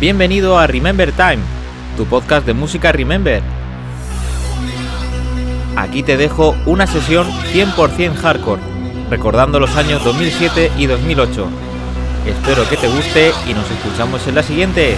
Bienvenido a Remember Time, tu podcast de música Remember. Aquí te dejo una sesión 100% hardcore, recordando los años 2007 y 2008. Espero que te guste y nos escuchamos en la siguiente.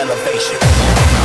elevation.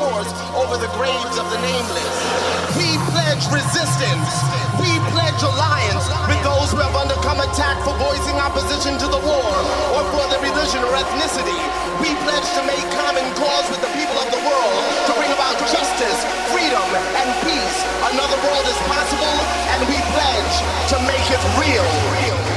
Over the graves of the nameless. We pledge resistance. We pledge alliance with those who have undergone attack for voicing opposition to the war or for their religion or ethnicity. We pledge to make common cause with the people of the world to bring about justice, freedom, and peace. Another world is possible, and we pledge to make it real. Motherfucker.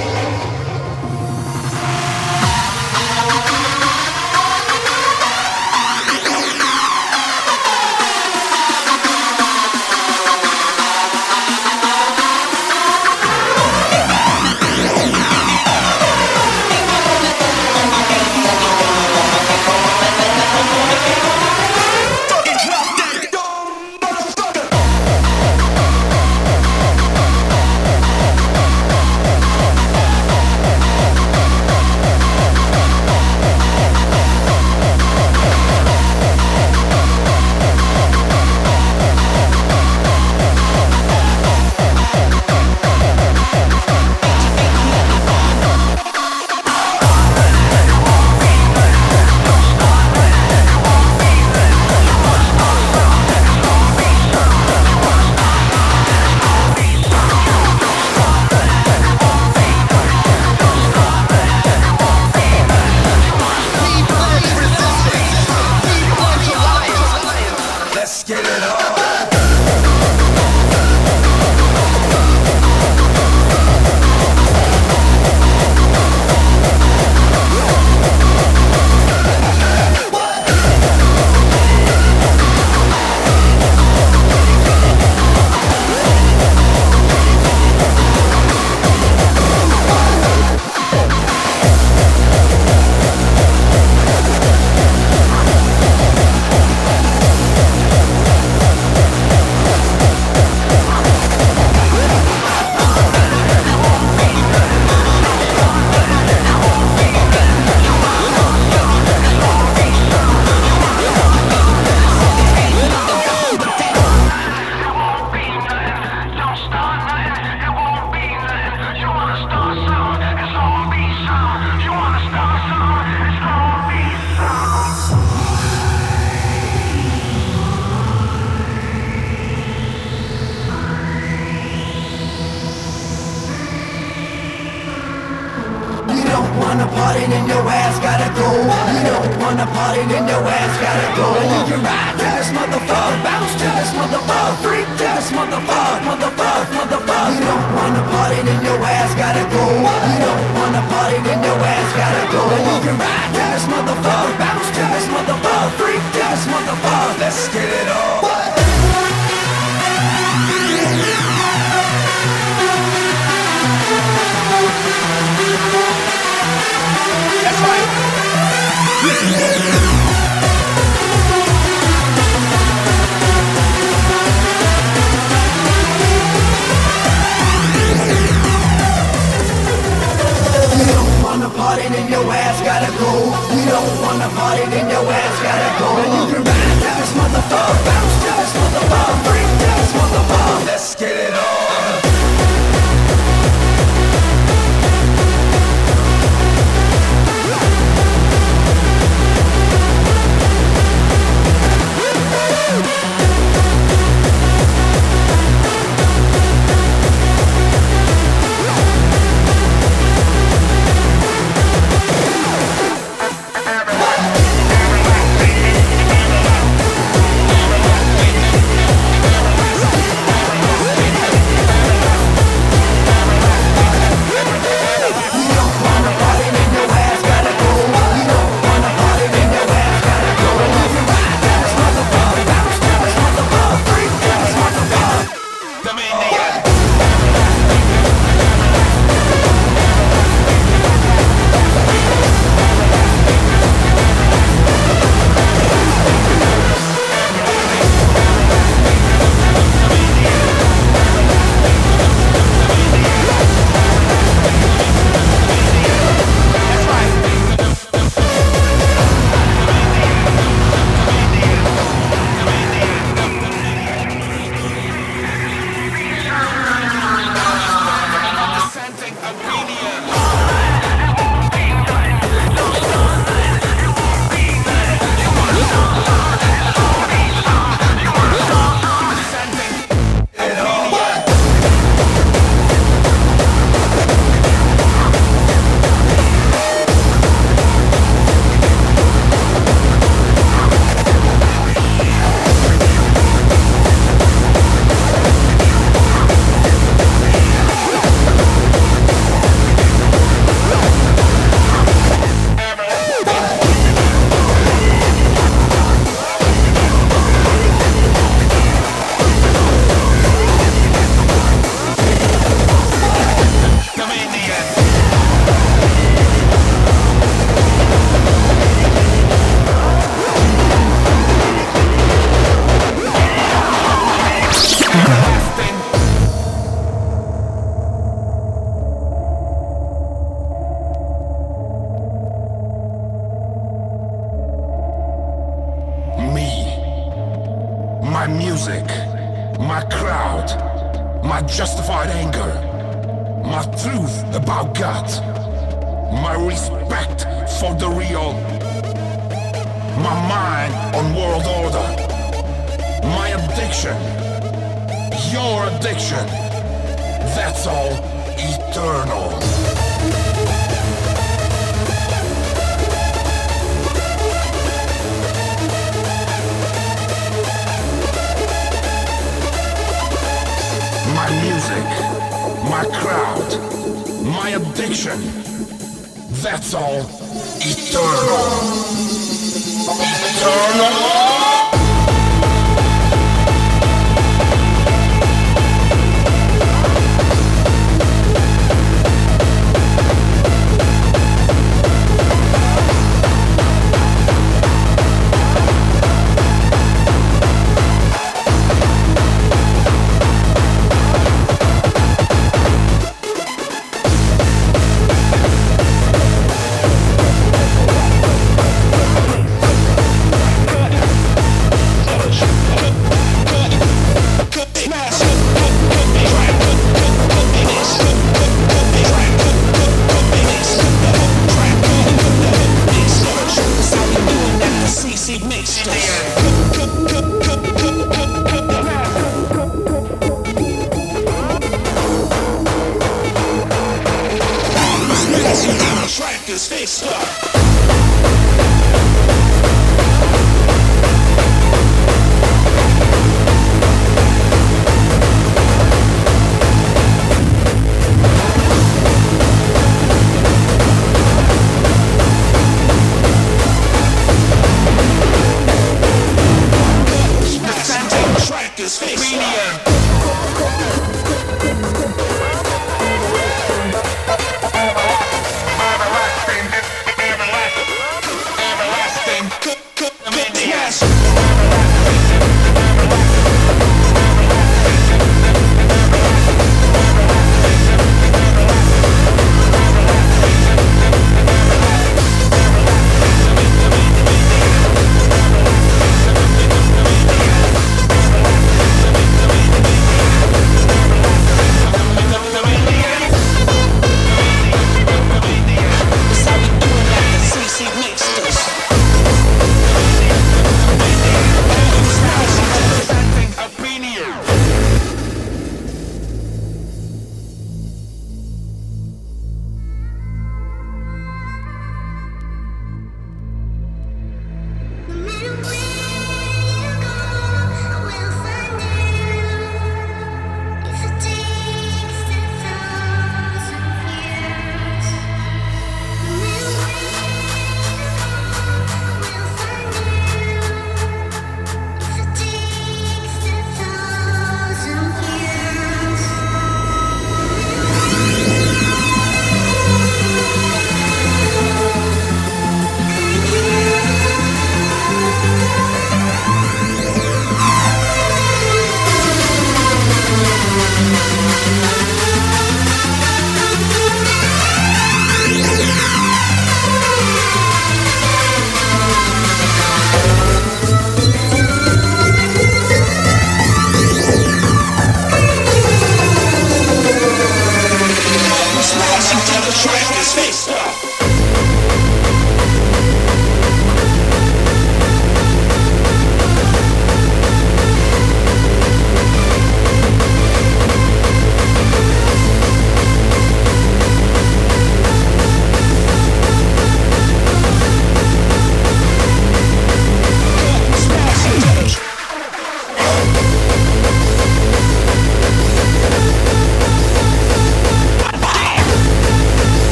stay stuck.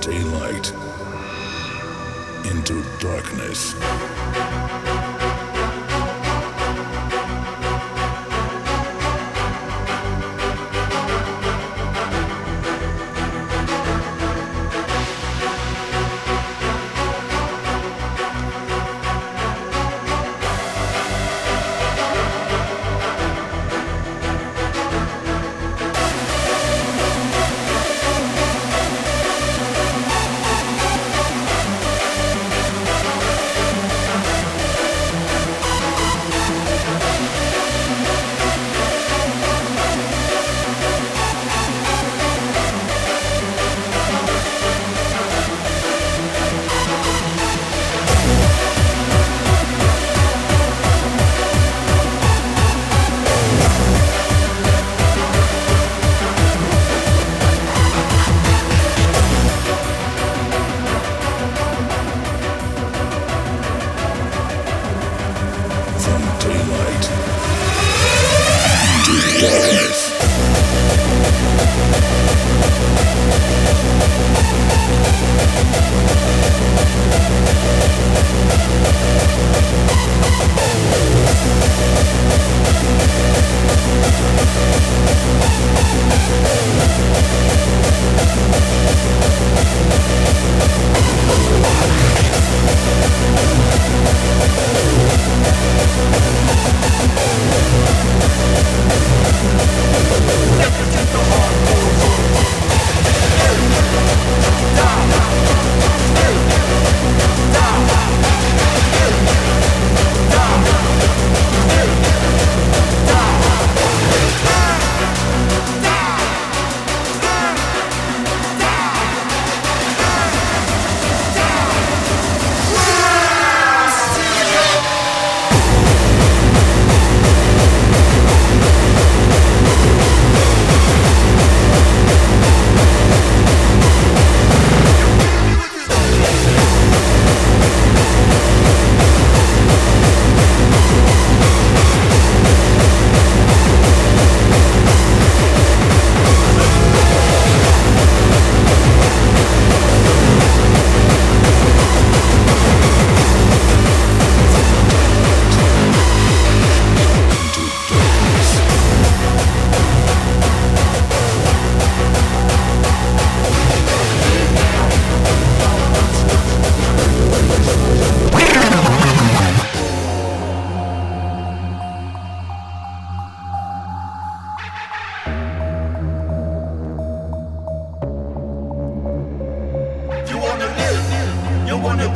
Daylight into darkness.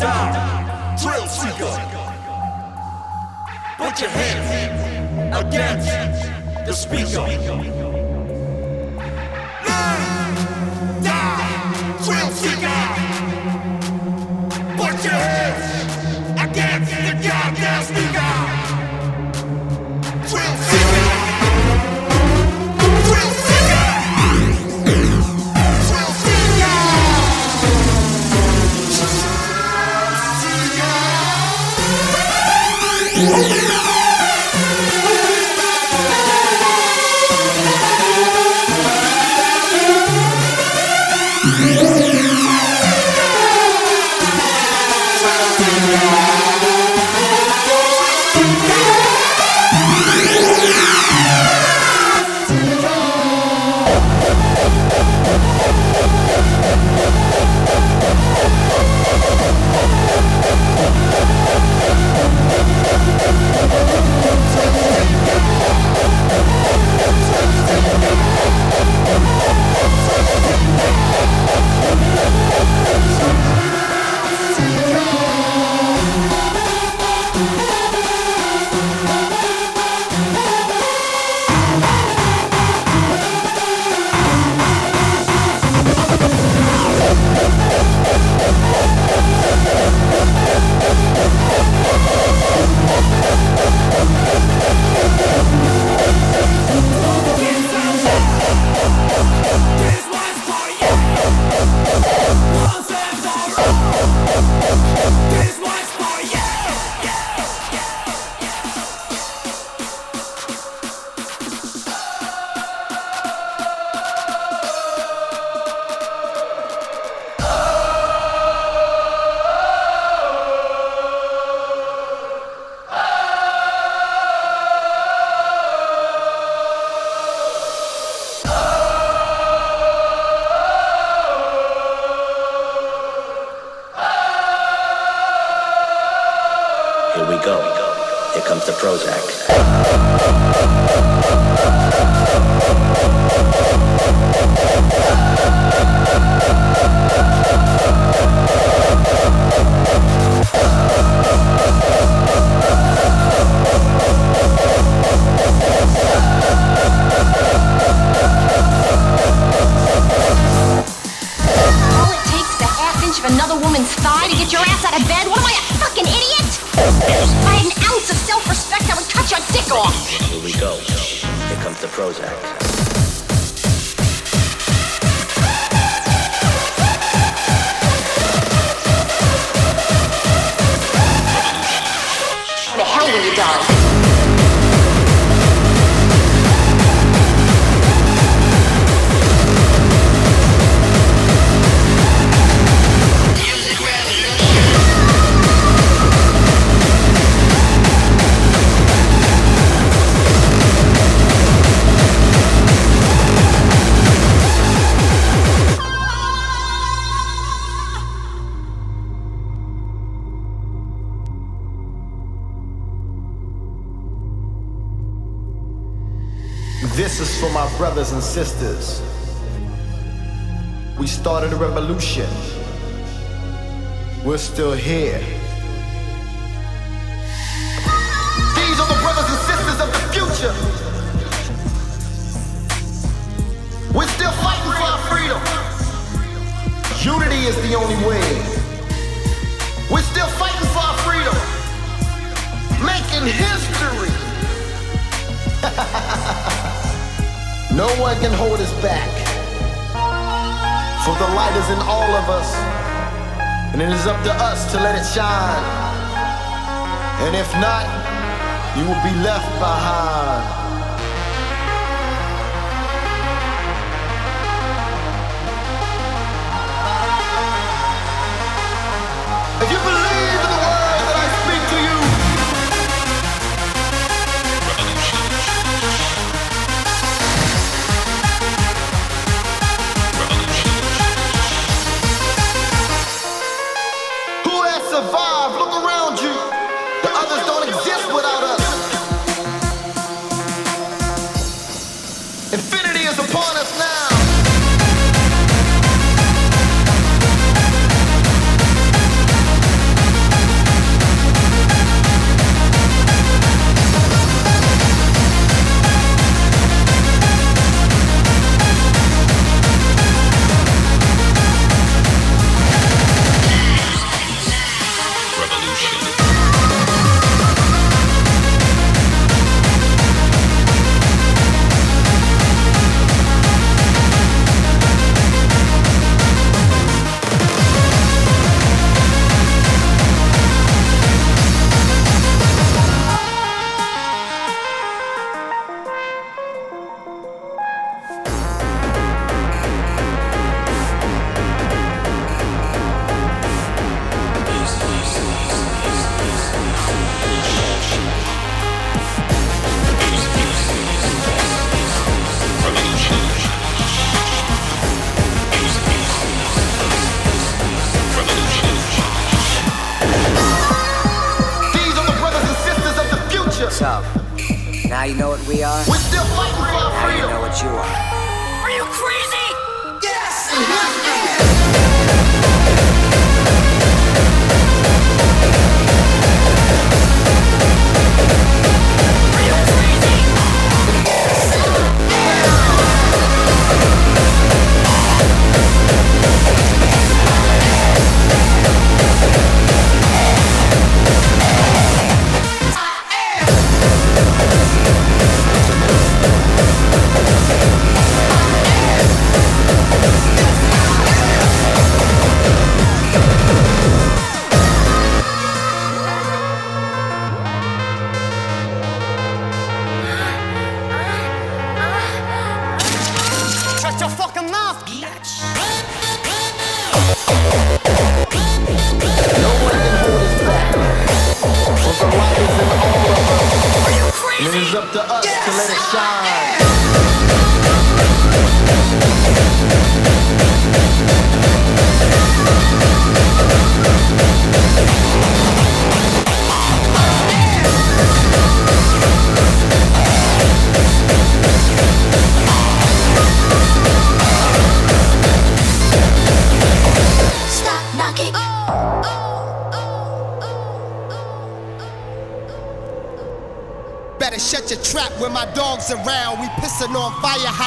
Die. Thrill seeker. Put your hands against the speaker. Live, die, thrill seeker. Woman's thigh to get your ass out of bed? What am I, a fucking idiot? If I had an ounce of self-respect, I would cut your dick off. Here we go. Here comes the Prozac. The hell were you done? Brothers and sisters. We started a revolution. We're still here. These are the brothers and sisters of the future. We're still fighting for our freedom. Unity is the only way. We're still fighting for our freedom. Making history. no one can hold us back. For the light is in all of us, and it is up to us to let it shine. And if not, you will be left behind. If you we are? We're still fighting for our freedom. know what you. Are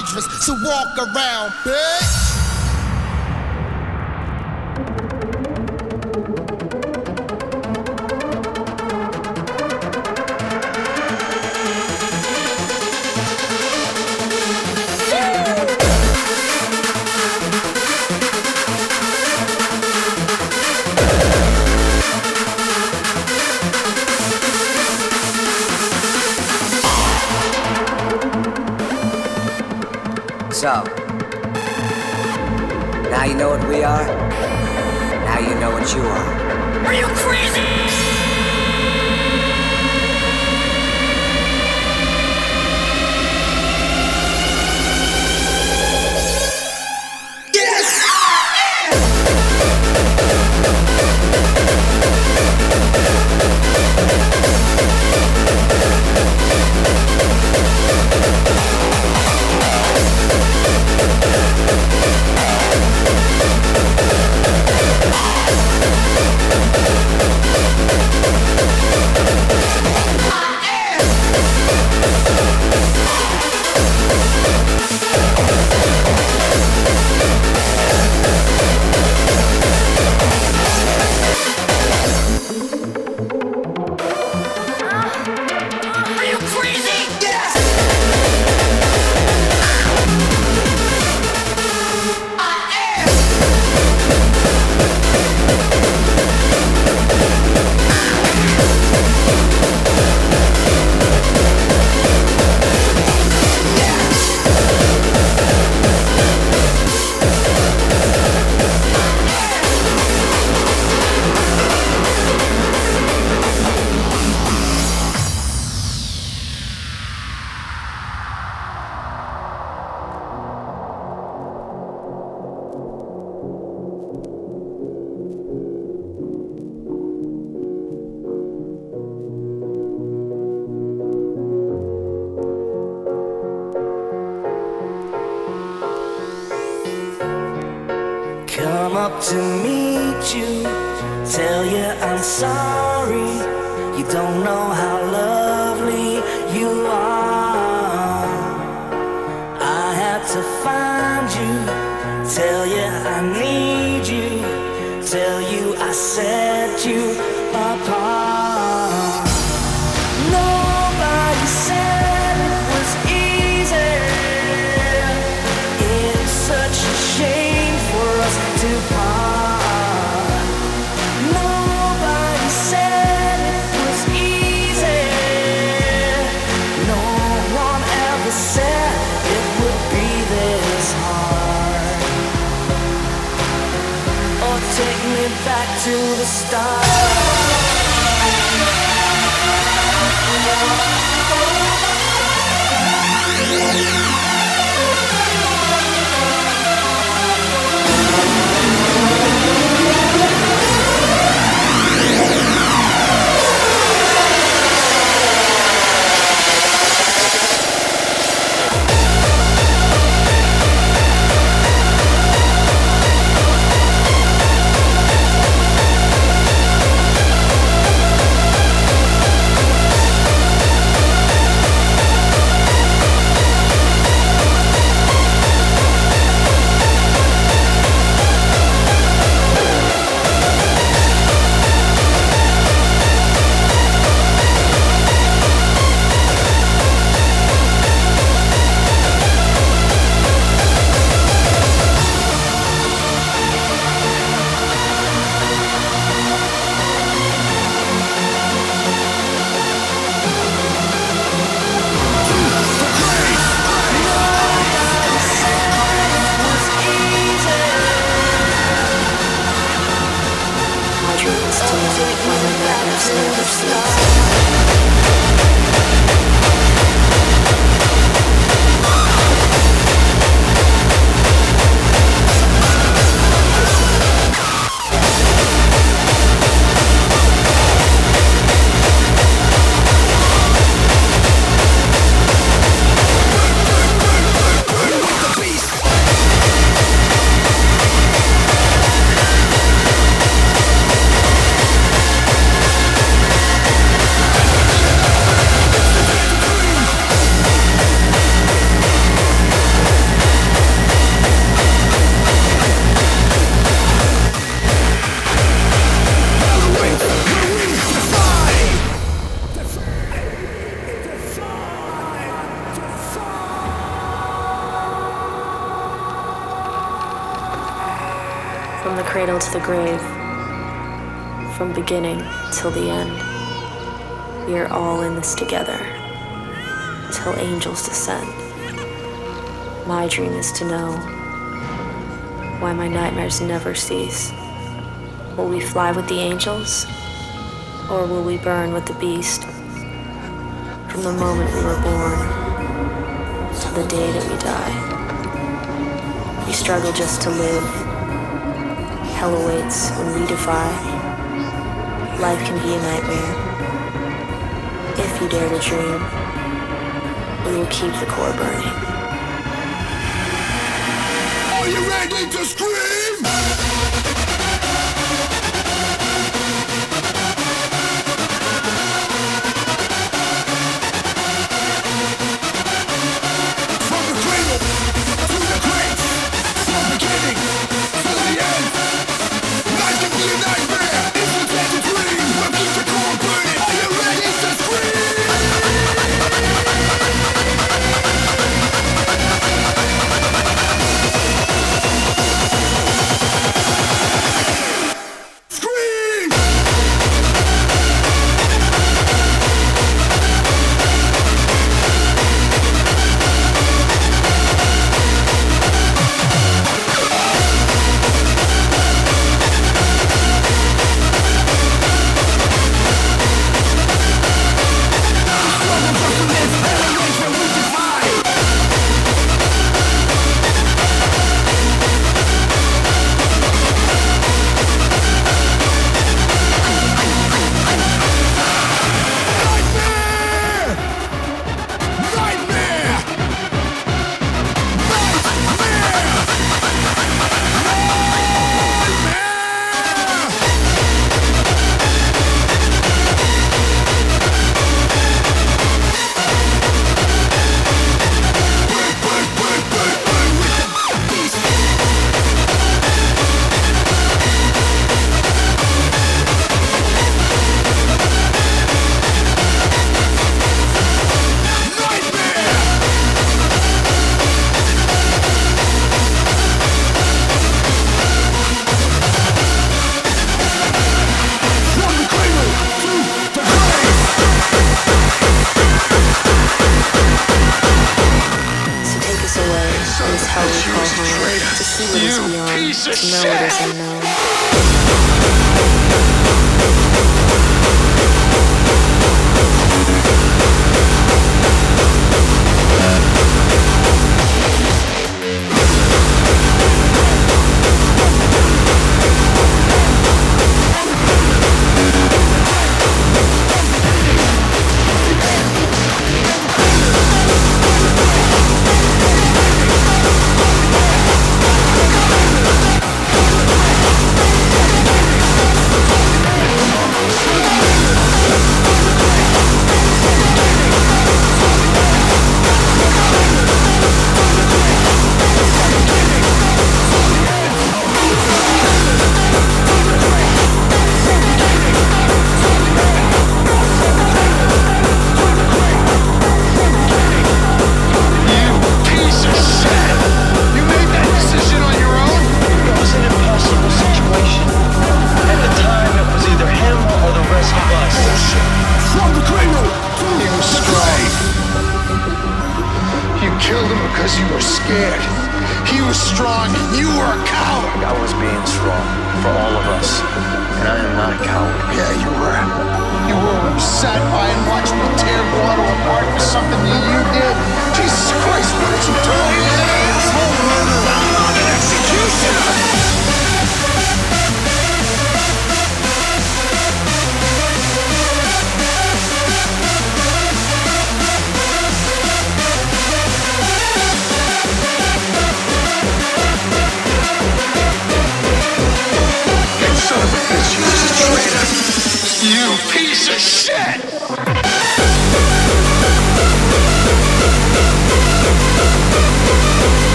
hydrants, so walk around, bitch. beginning till the end, we are all in this together till angels descend. My dream is to know why my nightmares never cease. Will we fly with the angels, or will we burn with the beast? From the moment we were born to the day that we die, we struggle just to live. Hell awaits when we defy life can be a nightmare. If you dare to dream, we will keep the core burning. Are you ready to scream?